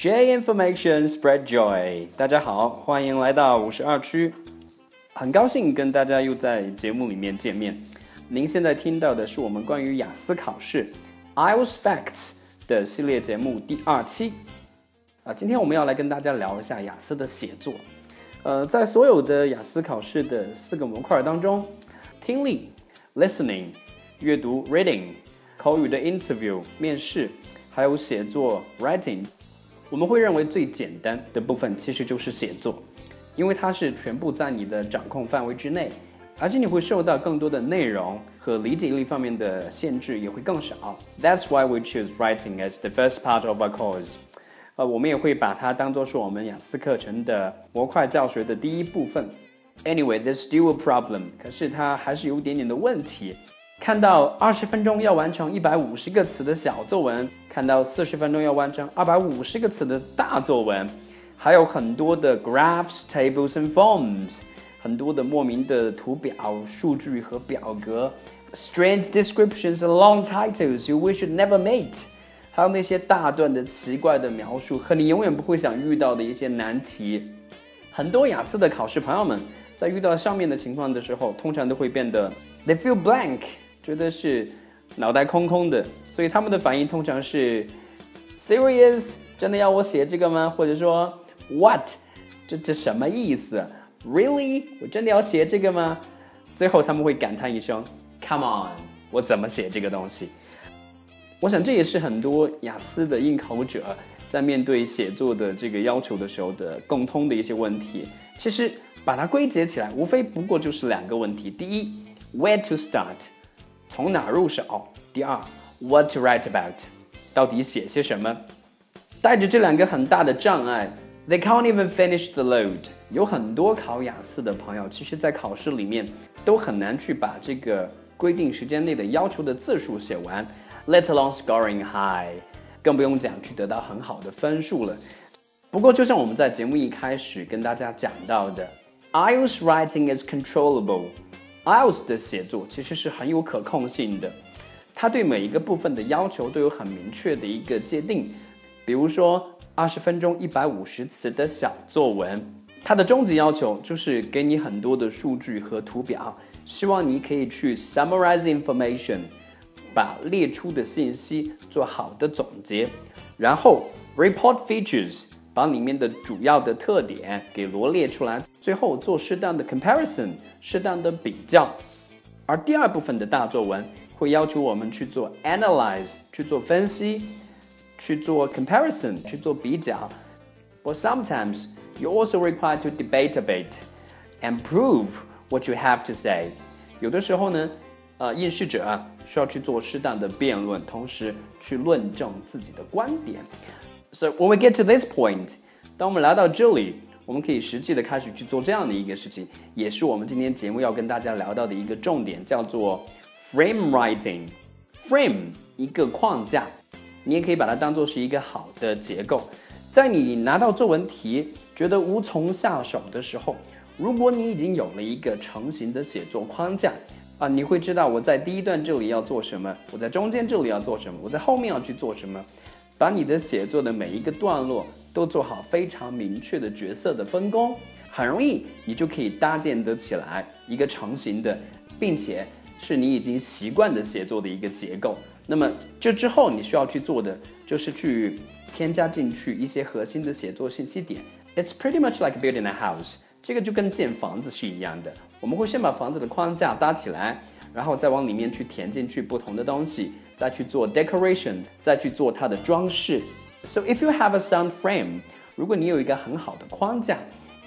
Share information, spread joy。大家好，欢迎来到五十二区，很高兴跟大家又在节目里面见面。您现在听到的是我们关于雅思考试 IELTS Facts 的系列节目第二期。啊，今天我们要来跟大家聊一下雅思的写作。呃，在所有的雅思考试的四个模块当中，听力 （listening）、阅读 （reading）、口语的 （interview）、面试，还有写作 （writing）。我们会认为最简单的部分其实就是写作，因为它是全部在你的掌控范围之内，而且你会受到更多的内容和理解力方面的限制也会更少。That's why we choose writing as the first part of our course。呃，我们也会把它当做是我们雅思课程的模块教学的第一部分。Anyway, there's still a problem，可是它还是有点点的问题。看到二十分钟要完成一百五十个词的小作文，看到四十分钟要完成二百五十个词的大作文，还有很多的 graphs, tables and forms，很多的莫名的图表、数据和表格，strange descriptions and long titles you wish you'd never met，还有那些大段的奇怪的描述和你永远不会想遇到的一些难题。很多雅思的考试朋友们在遇到上面的情况的时候，通常都会变得 they feel blank。觉得是脑袋空空的，所以他们的反应通常是 serious，真的要我写这个吗？或者说 what，这这什么意思？Really，我真的要写这个吗？最后他们会感叹一声 come on，我怎么写这个东西？我想这也是很多雅思的应考者在面对写作的这个要求的时候的共通的一些问题。其实把它归结起来，无非不过就是两个问题：第一，where to start。从哪入手？第二，What to write about？到底写些什么？带着这两个很大的障碍，They can't even finish the load。有很多考雅思的朋友，其实在考试里面都很难去把这个规定时间内的要求的字数写完，Let alone scoring high，更不用讲去得到很好的分数了。不过，就像我们在节目一开始跟大家讲到的，IELTS writing is controllable。IELTS 的写作其实是很有可控性的，它对每一个部分的要求都有很明确的一个界定。比如说，二十分钟一百五十词的小作文，它的终极要求就是给你很多的数据和图表，希望你可以去 summarize information，把列出的信息做好的总结，然后 report features。把里面的主要的特点给罗列出来，最后做适当的 comparison，适当的比较。而第二部分的大作文会要求我们去做 analyze，去做分析，去做 comparison，去做比较。But sometimes you also require to debate a bit and prove what you have to say。有的时候呢，呃，应试者需要去做适当的辩论，同时去论证自己的观点。So when we get to this point，当我们来到这里，我们可以实际的开始去做这样的一个事情，也是我们今天节目要跟大家聊到的一个重点，叫做 frame writing。frame 一个框架，你也可以把它当做是一个好的结构。在你拿到作文题觉得无从下手的时候，如果你已经有了一个成型的写作框架啊，你会知道我在第一段这里要做什么，我在中间这里要做什么，我在后面要去做什么。把你的写作的每一个段落都做好非常明确的角色的分工，很容易你就可以搭建得起来一个成型的，并且是你已经习惯的写作的一个结构。那么这之后你需要去做的就是去添加进去一些核心的写作信息点。It's pretty much like building a house，这个就跟建房子是一样的。我们会先把房子的框架搭起来。然后再往里面去填进去不同的东西，再去做 decoration，再去做它的装饰。So if you have a sound frame，如果你有一个很好的框架，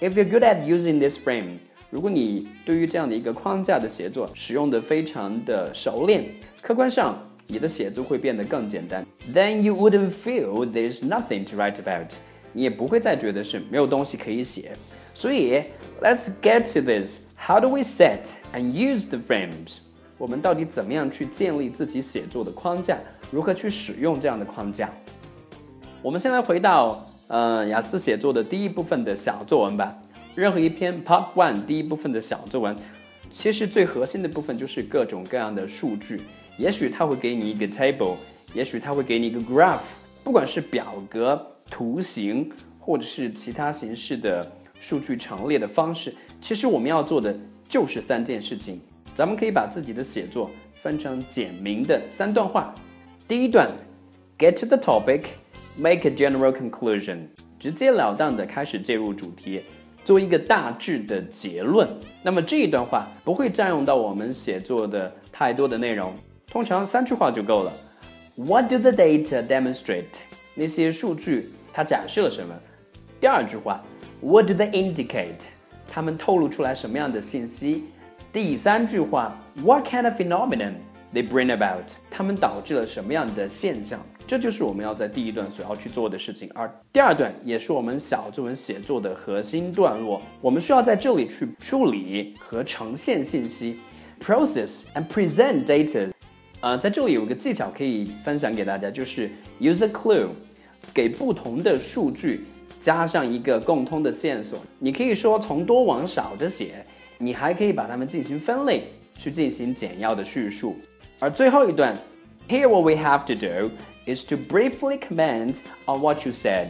if you're good at using this frame，如果你对于这样的一个框架的写作使用的非常的熟练，客观上你的写作会变得更简单。Then you wouldn't feel there's nothing to write about，你也不会再觉得是没有东西可以写。所以 let's get to this. How do we set and use the frames? 我们到底怎么样去建立自己写作的框架？如何去使用这样的框架？我们先来回到呃雅思写作的第一部分的小作文吧。任何一篇 Part One 第一部分的小作文，其实最核心的部分就是各种各样的数据。也许它会给你一个 table，也许它会给你一个 graph，不管是表格、图形或者是其他形式的数据陈列的方式。其实我们要做的就是三件事情。咱们可以把自己的写作分成简明的三段话。第一段，get to the topic，make a general conclusion，直截了当的开始介入主题，做一个大致的结论。那么这一段话不会占用到我们写作的太多的内容，通常三句话就够了。What do the data demonstrate？那些数据它展示了什么？第二句话，What do they indicate？它们透露出来什么样的信息？第三句话，What kind of phenomenon they bring about？它们导致了什么样的现象？这就是我们要在第一段所要去做的事情。而第二段也是我们小作文写作的核心段落，我们需要在这里去处理和呈现信息，process and present data。呃，在这里有个技巧可以分享给大家，就是 use a clue，给不同的数据加上一个共通的线索。你可以说从多往少的写。你还可以把它们进行分类，去进行简要的叙述。而最后一段，Here what we have to do is to briefly comment on what you said。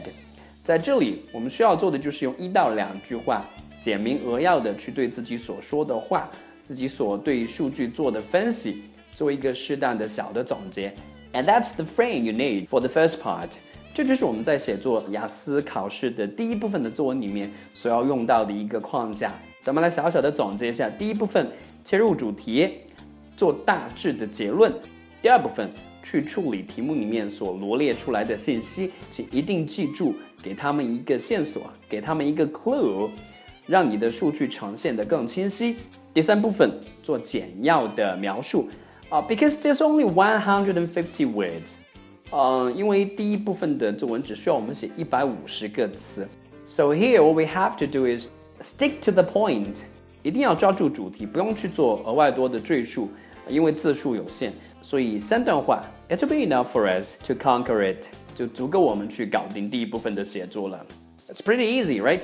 在这里，我们需要做的就是用一到两句话，简明扼要的去对自己所说的话、自己所对数据做的分析，做一个适当的小的总结。And that's the frame you need for the first part。这就是我们在写作雅思考试的第一部分的作文里面所要用到的一个框架。咱们来小小的总结一下：第一部分切入主题，做大致的结论；第二部分去处理题目里面所罗列出来的信息，请一定记住，给他们一个线索，给他们一个 clue，让你的数据呈现的更清晰。第三部分做简要的描述。啊，because there's only one hundred and fifty words，嗯，因为第一部分的作文只需要我们写一百五十个词，so here what we have to do is Stick to the point，一定要抓住主题，不用去做额外多的赘述，因为字数有限，所以三段话，It will be enough for us to conquer it，就足够我们去搞定第一部分的写作了。It's pretty easy, right？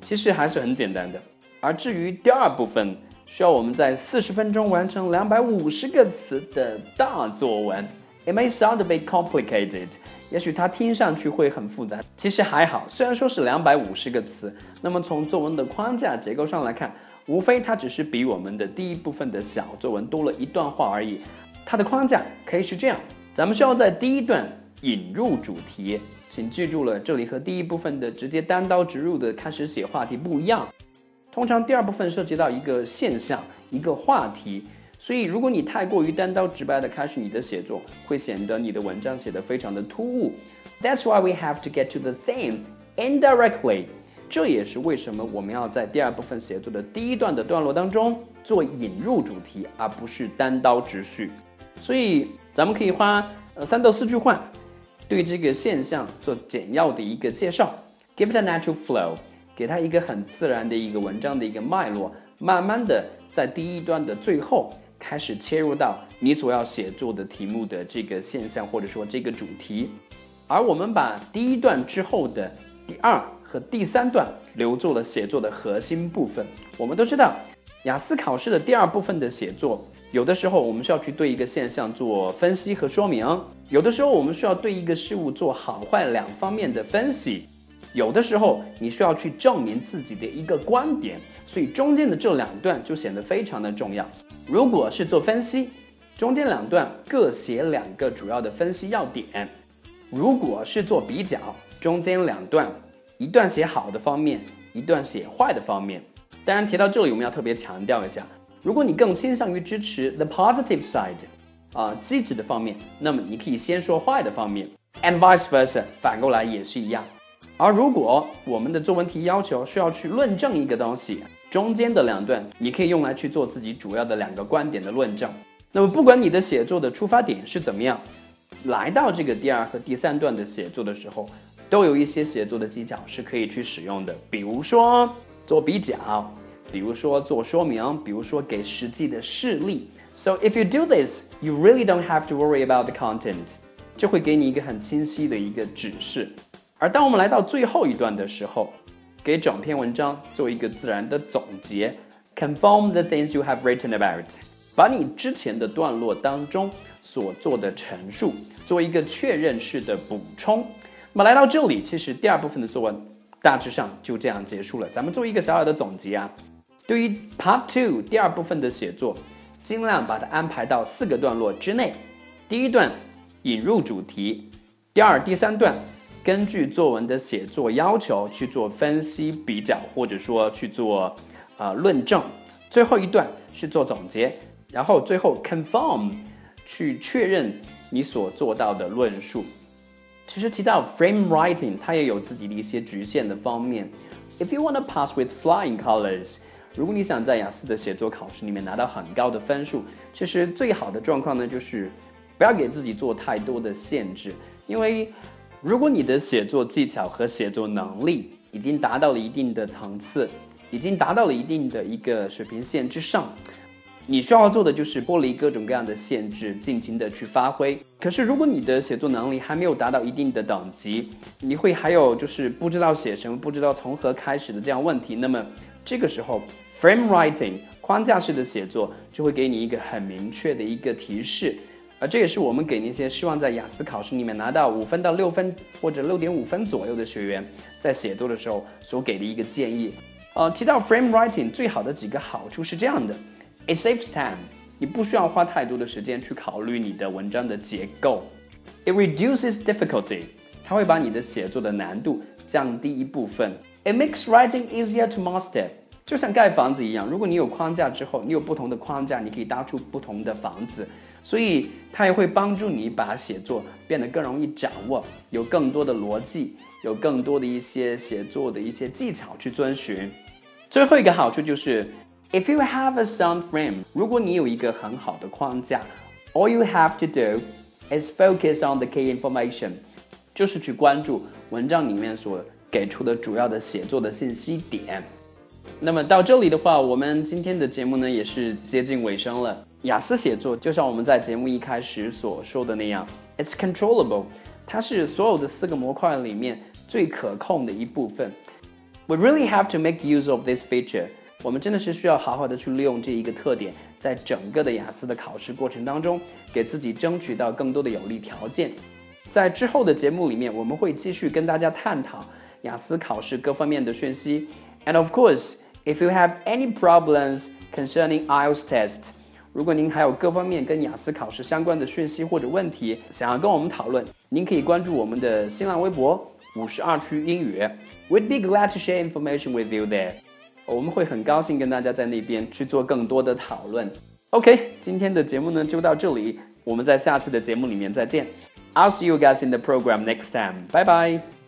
其实还是很简单的。而至于第二部分，需要我们在四十分钟完成两百五十个词的大作文。It may sound a bit complicated， 也许它听上去会很复杂，其实还好。虽然说是两百五十个词，那么从作文的框架结构上来看，无非它只是比我们的第一部分的小作文多了一段话而已。它的框架可以是这样：咱们需要在第一段引入主题，请记住了，这里和第一部分的直接单刀直入的开始写话题不一样。通常第二部分涉及到一个现象、一个话题。所以，如果你太过于单刀直白的开始你的写作，会显得你的文章写得非常的突兀。That's why we have to get to the theme indirectly。这也是为什么我们要在第二部分写作的第一段的段落当中做引入主题，而不是单刀直叙。所以，咱们可以花呃三到四句话，对这个现象做简要的一个介绍，give it a natural flow，给它一个很自然的一个文章的一个脉络，慢慢的在第一段的最后。开始切入到你所要写作的题目的这个现象，或者说这个主题，而我们把第一段之后的第二和第三段留作了写作的核心部分。我们都知道，雅思考试的第二部分的写作，有的时候我们需要去对一个现象做分析和说明，有的时候我们需要对一个事物做好坏两方面的分析。有的时候你需要去证明自己的一个观点，所以中间的这两段就显得非常的重要。如果是做分析，中间两段各写两个主要的分析要点；如果是做比较，中间两段一段写好的方面，一段写坏的方面。当然提到这里，我们要特别强调一下，如果你更倾向于支持 the positive side，啊积极的方面，那么你可以先说坏的方面，and vice versa，反过来也是一样。而如果我们的作文题要求需要去论证一个东西，中间的两段你可以用来去做自己主要的两个观点的论证。那么不管你的写作的出发点是怎么样，来到这个第二和第三段的写作的时候，都有一些写作的技巧是可以去使用的，比如说做比较，比如说做说明，比如说给实际的事例。So if you do this, you really don't have to worry about the content，这会给你一个很清晰的一个指示。而当我们来到最后一段的时候，给整篇文章做一个自然的总结，confirm the things you have written about，把你之前的段落当中所做的陈述做一个确认式的补充。那么来到这里，其实第二部分的作文大致上就这样结束了。咱们做一个小小的总结啊。对于 Part Two 第二部分的写作，尽量把它安排到四个段落之内。第一段引入主题，第二、第三段根据作文的写作要求去做分析比较，或者说去做呃论证。最后一段是做总结，然后最后 confirm 去确认你所做到的论述。其实提到 frame writing，它也有自己的一些局限的方面。If you want to pass with flying colors，如果你想在雅思的写作考试里面拿到很高的分数，其实最好的状况呢，就是不要给自己做太多的限制。因为如果你的写作技巧和写作能力已经达到了一定的层次，已经达到了一定的一个水平线之上，你需要做的就是剥离各种各样的限制，尽情的去发挥。可是，如果你的写作能力还没有达到一定的等级，你会还有就是不知道写什么，不知道从何开始的这样问题。那么，这个时候，frame writing 框架式的写作就会给你一个很明确的一个提示。而这也是我们给那些希望在雅思考试里面拿到五分到六分或者六点五分左右的学员，在写作的时候所给的一个建议。呃，提到 frame writing 最好的几个好处是这样的：it saves time，你不需要花太多的时间去考虑你的文章的结构。；it reduces difficulty，它会把你的写作的难度降低一部分。；it makes writing easier to master，就像盖房子一样，如果你有框架之后，你有不同的框架，你可以搭出不同的房子，所以它也会帮助你把写作变得更容易掌握，有更多的逻辑，有更多的一些写作的一些技巧去遵循。最后一个好处就是，if you have a sound frame，如果你有一个很好的框架，all you have to do is focus on the key information，就是去关注文章里面所给出的主要的写作的信息点。那么到这里的话，我们今天的节目呢也是接近尾声了。雅思写作就像我们在节目一开始所说的那样，it's controllable，它是所有的四个模块里面最可控的一部分。We really have to make use of this feature。我们真的是需要好好的去利用这一个特点，在整个的雅思的考试过程当中，给自己争取到更多的有利条件。在之后的节目里面，我们会继续跟大家探讨雅思考试各方面的讯息。And of course, if you have any problems concerning IELTS test，如果您还有各方面跟雅思考试相关的讯息或者问题，想要跟我们讨论，您可以关注我们的新浪微博。五十二区英语，We'd be glad to share information with you there。我们会很高兴跟大家在那边去做更多的讨论。OK，今天的节目呢就到这里，我们在下次的节目里面再见。I'll see you guys in the program next time. Bye bye.